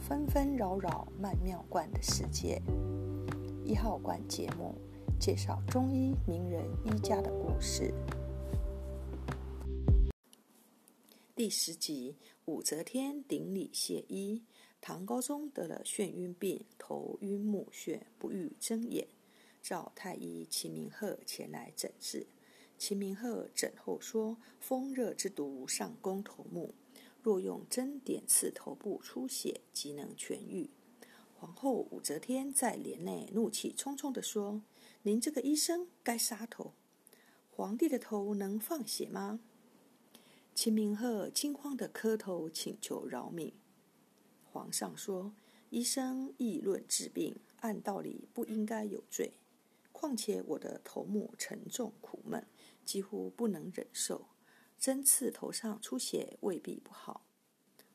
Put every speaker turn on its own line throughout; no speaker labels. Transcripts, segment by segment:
纷纷扰扰曼妙观的世界。一号馆节目介绍中医名人医家的故事。第十集：武则天顶礼谢医。唐高宗得了眩晕病，头晕目眩，不欲睁眼，召太医秦明鹤前来诊治。秦明鹤诊后说：“风热之毒上攻头目，若用针点刺头部出血，即能痊愈。”皇后武则天在帘内怒气冲冲地说：“您这个医生该杀头！皇帝的头能放血吗？”秦明鹤惊慌地磕头请求饶命。皇上说：“医生议论治病，按道理不应该有罪。况且我的头目沉重苦闷，几乎不能忍受，针刺头上出血未必不好。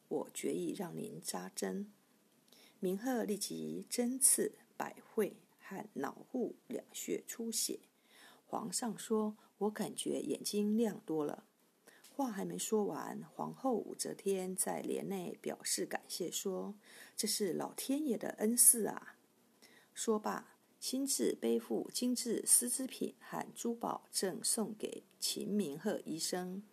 我决意让您扎针。”明鹤立即针刺百会和脑户两穴出血。皇上说：“我感觉眼睛亮多了。”话还没说完，皇后武则天在帘内表示感谢，说：“这是老天爷的恩赐啊！”说罢，亲自背负精致丝织品和珠宝，赠送给秦明鹤医生。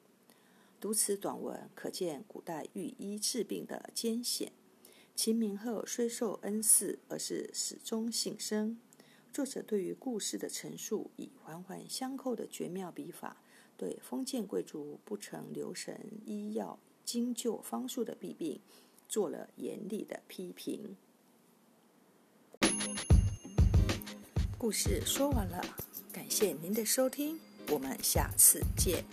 读此短文，可见古代御医治病的艰险。秦明鹤虽受恩赐，而是始终信生。作者对于故事的陈述，以环环相扣的绝妙笔法。对封建贵族不曾留神医药精究方术的弊病，做了严厉的批评。故事说完了，感谢您的收听，我们下次见。